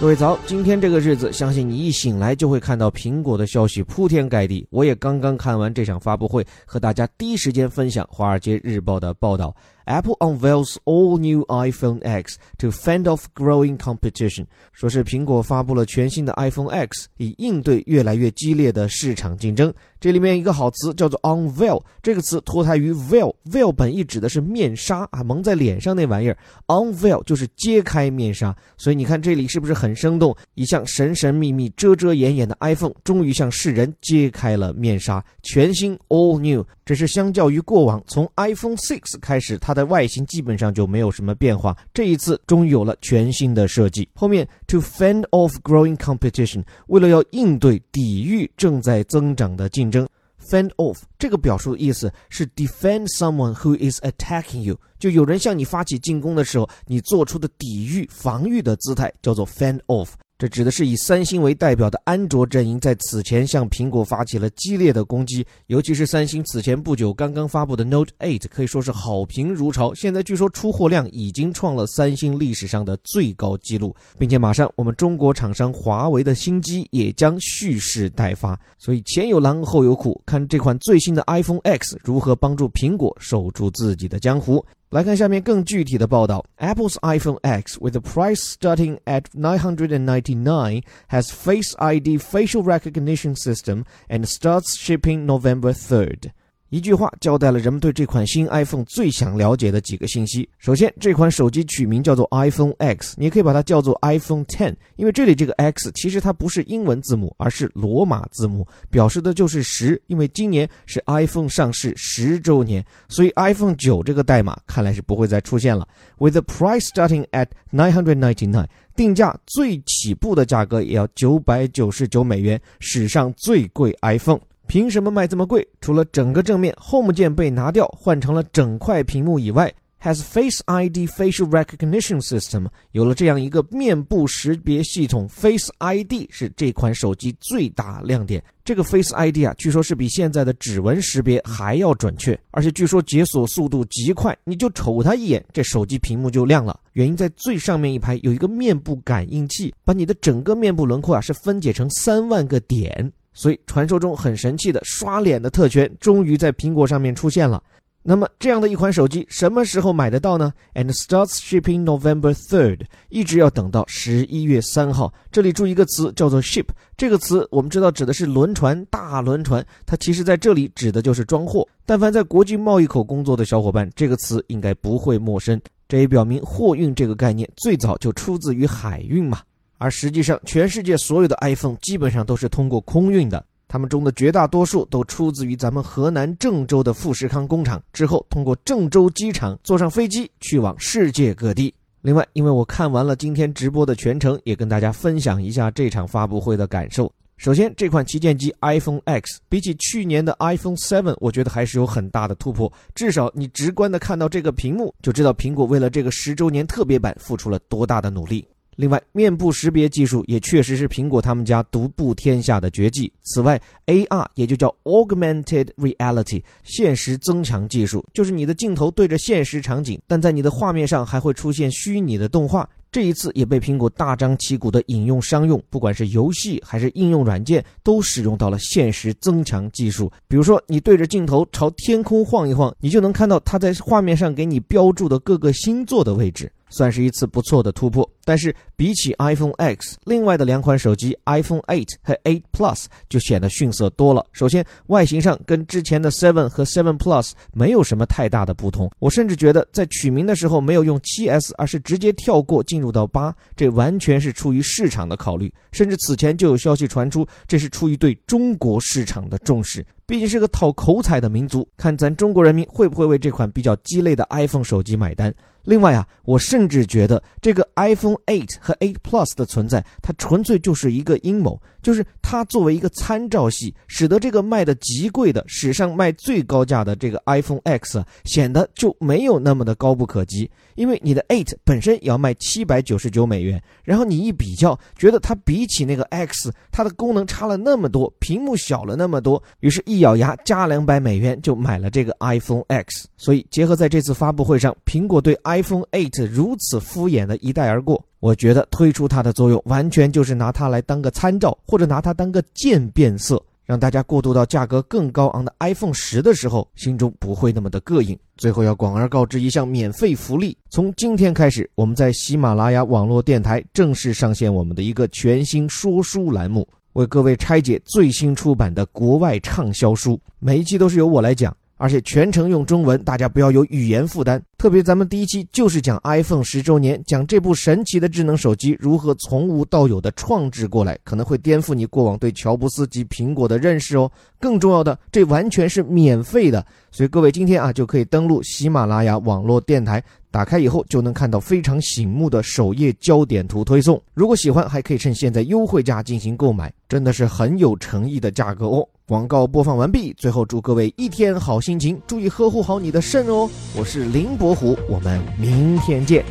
各位早，今天这个日子，相信你一醒来就会看到苹果的消息铺天盖地。我也刚刚看完这场发布会，和大家第一时间分享《华尔街日报》的报道。Apple unveils all new iPhone X to fend off growing competition，说是苹果发布了全新的 iPhone X，以应对越来越激烈的市场竞争。这里面一个好词叫做 unveil，这个词脱胎于 veil，veil 本意指的是面纱啊，蒙在脸上那玩意儿，unveil 就是揭开面纱。所以你看这里是不是很生动？一向神神秘秘、遮遮掩掩的 iPhone，终于向世人揭开了面纱，全新 all new。只是相较于过往，从 iPhone 6开始，它的外形基本上就没有什么变化。这一次终于有了全新的设计。后面 to fend off growing competition，为了要应对、抵御正在增长的竞争。fend off 这个表述的意思是 defend someone who is attacking you，就有人向你发起进攻的时候，你做出的抵御、防御的姿态叫做 fend off。这指的是以三星为代表的安卓阵营在此前向苹果发起了激烈的攻击，尤其是三星此前不久刚刚发布的 Note 8，可以说是好评如潮。现在据说出货量已经创了三星历史上的最高纪录，并且马上我们中国厂商华为的新机也将蓄势待发。所以前有狼后有虎，看这款最新的 iPhone X 如何帮助苹果守住自己的江湖。来看下面更具体的报道。Apple's iPhone X, with the price starting at 999, has Face ID facial recognition system and starts shipping November 3rd. 一句话交代了人们对这款新 iPhone 最想了解的几个信息。首先，这款手机取名叫做 iPhone X，你可以把它叫做 iPhone Ten，因为这里这个 X 其实它不是英文字母，而是罗马字母，表示的就是十。因为今年是 iPhone 上市十周年，所以 iPhone 九这个代码看来是不会再出现了。With the price starting at nine hundred ninety nine，定价最起步的价格也要九百九十九美元，史上最贵 iPhone。凭什么卖这么贵？除了整个正面 Home 键被拿掉，换成了整块屏幕以外，has Face ID facial recognition system 有了这样一个面部识别系统，Face ID 是这款手机最大亮点。这个 Face ID 啊，据说是比现在的指纹识别还要准确，而且据说解锁速度极快，你就瞅它一眼，这手机屏幕就亮了。原因在最上面一排有一个面部感应器，把你的整个面部轮廓啊是分解成三万个点。所以，传说中很神奇的刷脸的特权终于在苹果上面出现了。那么，这样的一款手机什么时候买得到呢？And starts shipping November third，一直要等到十一月三号。这里注意一个词，叫做 ship。这个词我们知道指的是轮船，大轮船。它其实在这里指的就是装货。但凡在国际贸易口工作的小伙伴，这个词应该不会陌生。这也表明货运这个概念最早就出自于海运嘛。而实际上，全世界所有的 iPhone 基本上都是通过空运的，它们中的绝大多数都出自于咱们河南郑州的富士康工厂，之后通过郑州机场坐上飞机去往世界各地。另外，因为我看完了今天直播的全程，也跟大家分享一下这场发布会的感受。首先，这款旗舰机 iPhone X 比起去年的 iPhone 7，我觉得还是有很大的突破。至少你直观的看到这个屏幕，就知道苹果为了这个十周年特别版付出了多大的努力。另外，面部识别技术也确实是苹果他们家独步天下的绝技。此外，AR 也就叫 Augmented Reality 现实增强技术，就是你的镜头对着现实场景，但在你的画面上还会出现虚拟的动画。这一次也被苹果大张旗鼓的引用商用，不管是游戏还是应用软件，都使用到了现实增强技术。比如说，你对着镜头朝天空晃一晃，你就能看到它在画面上给你标注的各个星座的位置。算是一次不错的突破，但是比起 iPhone X，另外的两款手机 iPhone 8和8 Plus 就显得逊色多了。首先，外形上跟之前的7和7 Plus 没有什么太大的不同。我甚至觉得在取名的时候没有用 7S，而是直接跳过进入到8，这完全是出于市场的考虑。甚至此前就有消息传出，这是出于对中国市场的重视。毕竟是个讨口彩的民族，看咱中国人民会不会为这款比较鸡肋的 iPhone 手机买单。另外啊，我甚至觉得这个 iPhone 中 Eight 和 Eight Plus 的存在，它纯粹就是一个阴谋，就是它作为一个参照系，使得这个卖的极贵的、史上卖最高价的这个 iPhone X 显得就没有那么的高不可及。因为你的 Eight 本身也要卖七百九十九美元，然后你一比较，觉得它比起那个 X，它的功能差了那么多，屏幕小了那么多，于是一咬牙加两百美元就买了这个 iPhone X。所以结合在这次发布会上，苹果对 iPhone Eight 如此敷衍的一带而过，我觉得推出它的作用，完全就是拿它来当个参照，或者拿它当个渐变色，让大家过渡到价格更高昂的 iPhone 十的时候，心中不会那么的膈应。最后要广而告之一项免费福利：从今天开始，我们在喜马拉雅网络电台正式上线我们的一个全新说书栏目，为各位拆解最新出版的国外畅销书，每一期都是由我来讲。而且全程用中文，大家不要有语言负担。特别咱们第一期就是讲 iPhone 十周年，讲这部神奇的智能手机如何从无到有的创制过来，可能会颠覆你过往对乔布斯及苹果的认识哦。更重要的，这完全是免费的，所以各位今天啊就可以登录喜马拉雅网络电台，打开以后就能看到非常醒目的首页焦点图推送。如果喜欢，还可以趁现在优惠价进行购买，真的是很有诚意的价格哦。广告播放完毕，最后祝各位一天好心情，注意呵护好你的肾哦。我是林伯虎，我们明天见。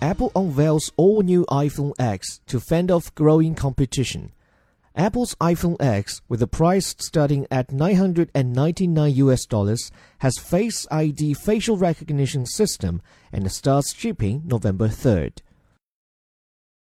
Apple unveils all new iPhone X to fend off growing competition. Apple's iPhone X, with a price starting at 999 US dollars, has Face ID facial recognition system and starts shipping November 3rd.